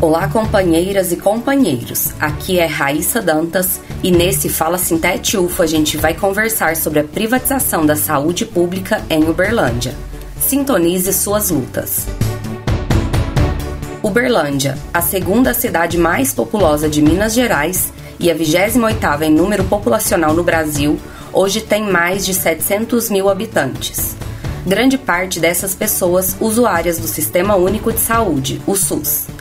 Olá, companheiras e companheiros. Aqui é Raíssa Dantas e nesse Fala Sintete UFO a gente vai conversar sobre a privatização da saúde pública em Uberlândia. Sintonize suas lutas. Uberlândia, a segunda cidade mais populosa de Minas Gerais e a 28ª em número populacional no Brasil, hoje tem mais de 700 mil habitantes. Grande parte dessas pessoas usuárias do Sistema Único de Saúde, o SUS.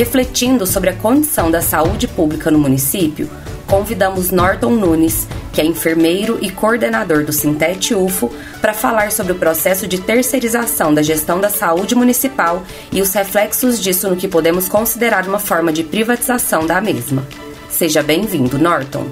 Refletindo sobre a condição da saúde pública no município, convidamos Norton Nunes, que é enfermeiro e coordenador do Sintete UFO, para falar sobre o processo de terceirização da gestão da saúde municipal e os reflexos disso no que podemos considerar uma forma de privatização da mesma. Seja bem-vindo, Norton.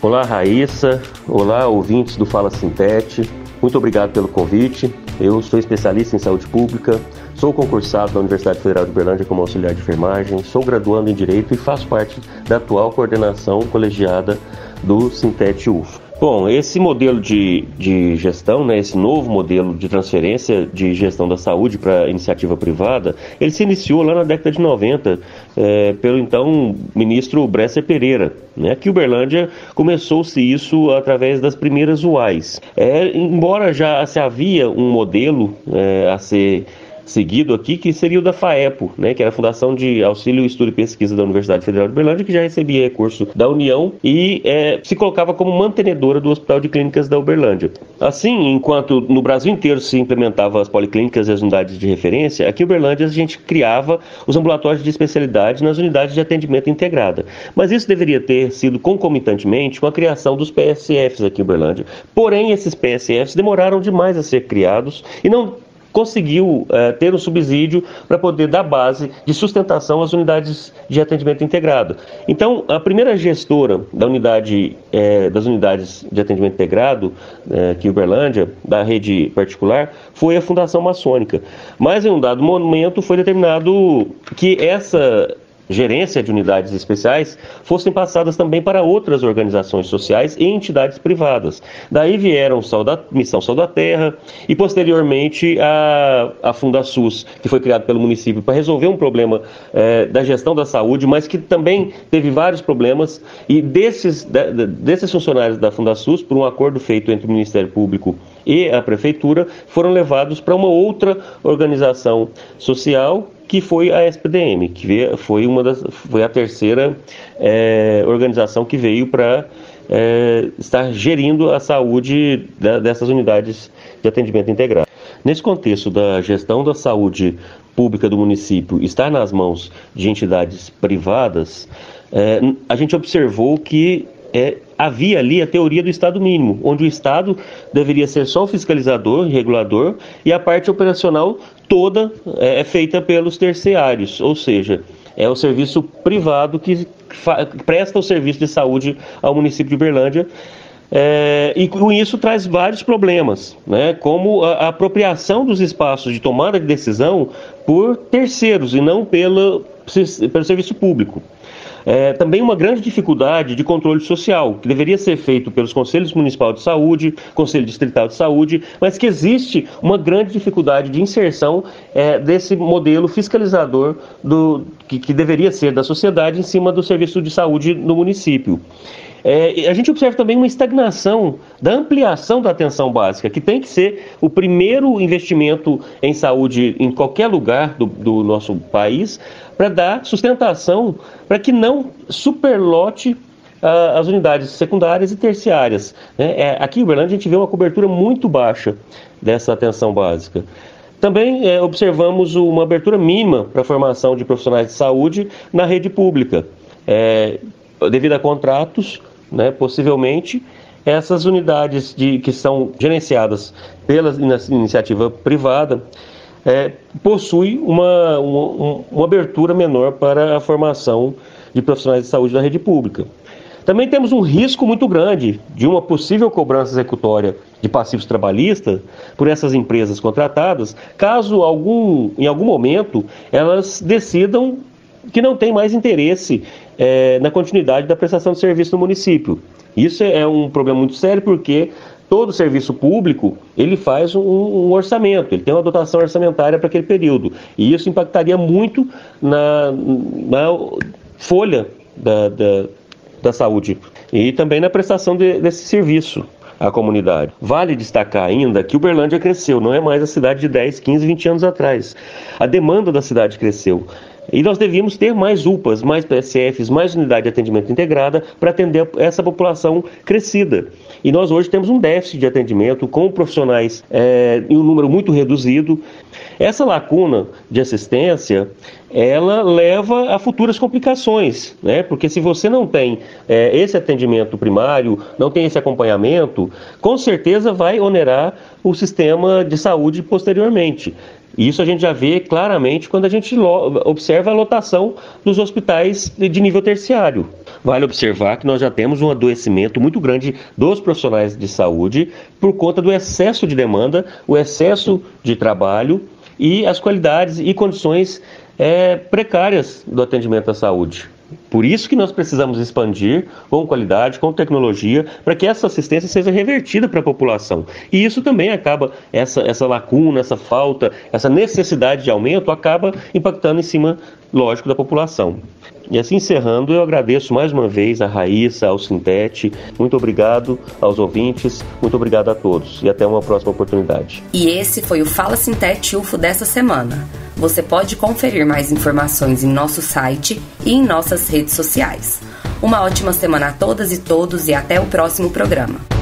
Olá, Raíssa. Olá, ouvintes do Fala Sintete. Muito obrigado pelo convite. Eu sou especialista em saúde pública, Sou concursado da Universidade Federal de Uberlândia como auxiliar de enfermagem, sou graduando em Direito e faço parte da atual coordenação colegiada do Sintete UFO. Bom, esse modelo de, de gestão, né, esse novo modelo de transferência de gestão da saúde para iniciativa privada, ele se iniciou lá na década de 90 é, pelo então ministro Bresser Pereira. Né? Aqui Uberlândia começou-se isso através das primeiras UAIs. É, embora já se havia um modelo é, a ser seguido aqui, que seria o da FAEPO, né, que era a Fundação de Auxílio, Estudo e Pesquisa da Universidade Federal de Berlândia, que já recebia recurso da União e é, se colocava como mantenedora do Hospital de Clínicas da Uberlândia. Assim, enquanto no Brasil inteiro se implementava as policlínicas e as unidades de referência, aqui em Uberlândia a gente criava os ambulatórios de especialidade nas unidades de atendimento integrada. Mas isso deveria ter sido concomitantemente com a criação dos PSFs aqui em Uberlândia. Porém, esses PSFs demoraram demais a ser criados e não conseguiu é, ter um subsídio para poder dar base de sustentação às unidades de atendimento integrado. Então, a primeira gestora da unidade, é, das unidades de atendimento integrado, é, aqui em Uberlândia, da rede particular, foi a Fundação Maçônica. Mas em um dado momento foi determinado que essa gerência de unidades especiais fossem passadas também para outras organizações sociais e entidades privadas. Daí vieram Sauda, Missão Sal da Terra e posteriormente a, a Fundasus, que foi criada pelo município para resolver um problema é, da gestão da saúde, mas que também teve vários problemas e desses, de, desses funcionários da Fundasus, por um acordo feito entre o Ministério Público e a Prefeitura, foram levados para uma outra organização social que foi a SPDM, que foi, uma das, foi a terceira é, organização que veio para é, estar gerindo a saúde da, dessas unidades de atendimento integrado. Nesse contexto da gestão da saúde pública do município estar nas mãos de entidades privadas, é, a gente observou que é, havia ali a teoria do Estado mínimo, onde o Estado deveria ser só o fiscalizador, regulador, e a parte operacional toda é, é feita pelos terciários, ou seja, é o serviço privado que presta o serviço de saúde ao município de Uberlândia. É, e com isso traz vários problemas, né? como a, a, apropriação dos espaços de tomada de decisão por terceiros e não pelo, pelo serviço público. É, também uma grande dificuldade de controle social, que deveria ser feito pelos Conselhos Municipal de Saúde, Conselho Distrital de Saúde, mas que existe uma grande dificuldade de inserção é, desse modelo fiscalizador do, que, que deveria ser da sociedade em cima do serviço de saúde no município. É, a gente observa também uma estagnação da ampliação da atenção básica, que tem que ser o primeiro investimento em saúde em qualquer lugar do, do nosso país, para dar sustentação para que não superlote uh, as unidades secundárias e terciárias. Né? É, aqui em Uberlândia a gente vê uma cobertura muito baixa dessa atenção básica. Também é, observamos uma abertura mínima para a formação de profissionais de saúde na rede pública. É, devido a contratos, né, possivelmente, essas unidades de, que são gerenciadas pela iniciativa privada é, possui uma, uma, uma abertura menor para a formação de profissionais de saúde da rede pública. Também temos um risco muito grande de uma possível cobrança executória de passivos trabalhistas por essas empresas contratadas, caso algum, em algum momento elas decidam que não tem mais interesse é, na continuidade da prestação de serviço no município. Isso é um problema muito sério porque todo serviço público ele faz um, um, orçamento, ele tem uma dotação orçamentária para aquele período. E isso impactaria muito na, na folha da, da, da saúde e também na prestação de, desse serviço à comunidade. Vale destacar ainda que Uberlândia cresceu, não é mais a cidade de 10, 15, 20 anos atrás. A demanda da cidade cresceu. E nós devíamos ter mais UPAs, mais PSFs, mais unidade de atendimento integrada para atender essa população crescida. E nós hoje temos um déficit de atendimento com profissionais é, em um número muito reduzido. Essa lacuna de assistência, ela leva a futuras complicações, né? Porque se você não tem é, esse atendimento primário, não tem esse acompanhamento, com certeza vai onerar o sistema de saúde posteriormente. Isso a gente já vê claramente quando a gente observa a lotação dos hospitais de nível terciário. Vale observar que nós já temos um adoecimento muito grande dos profissionais de saúde por conta do excesso de demanda, o excesso de trabalho e as qualidades e condições é, precárias do atendimento à saúde. Por isso que nós precisamos expandir com qualidade, com tecnologia, para que essa assistência seja revertida para a população. E isso também acaba, essa, essa lacuna, essa falta, essa necessidade de aumento acaba impactando em cima, lógico, da população. E assim encerrando, eu agradeço mais uma vez a Raíssa, ao Sintete, muito obrigado aos ouvintes, muito obrigado a todos e até uma próxima oportunidade. E esse foi o Fala Sintete UFO dessa semana. Você pode conferir mais informações em nosso site e em nossas redes sociais. Uma ótima semana a todas e todos e até o próximo programa.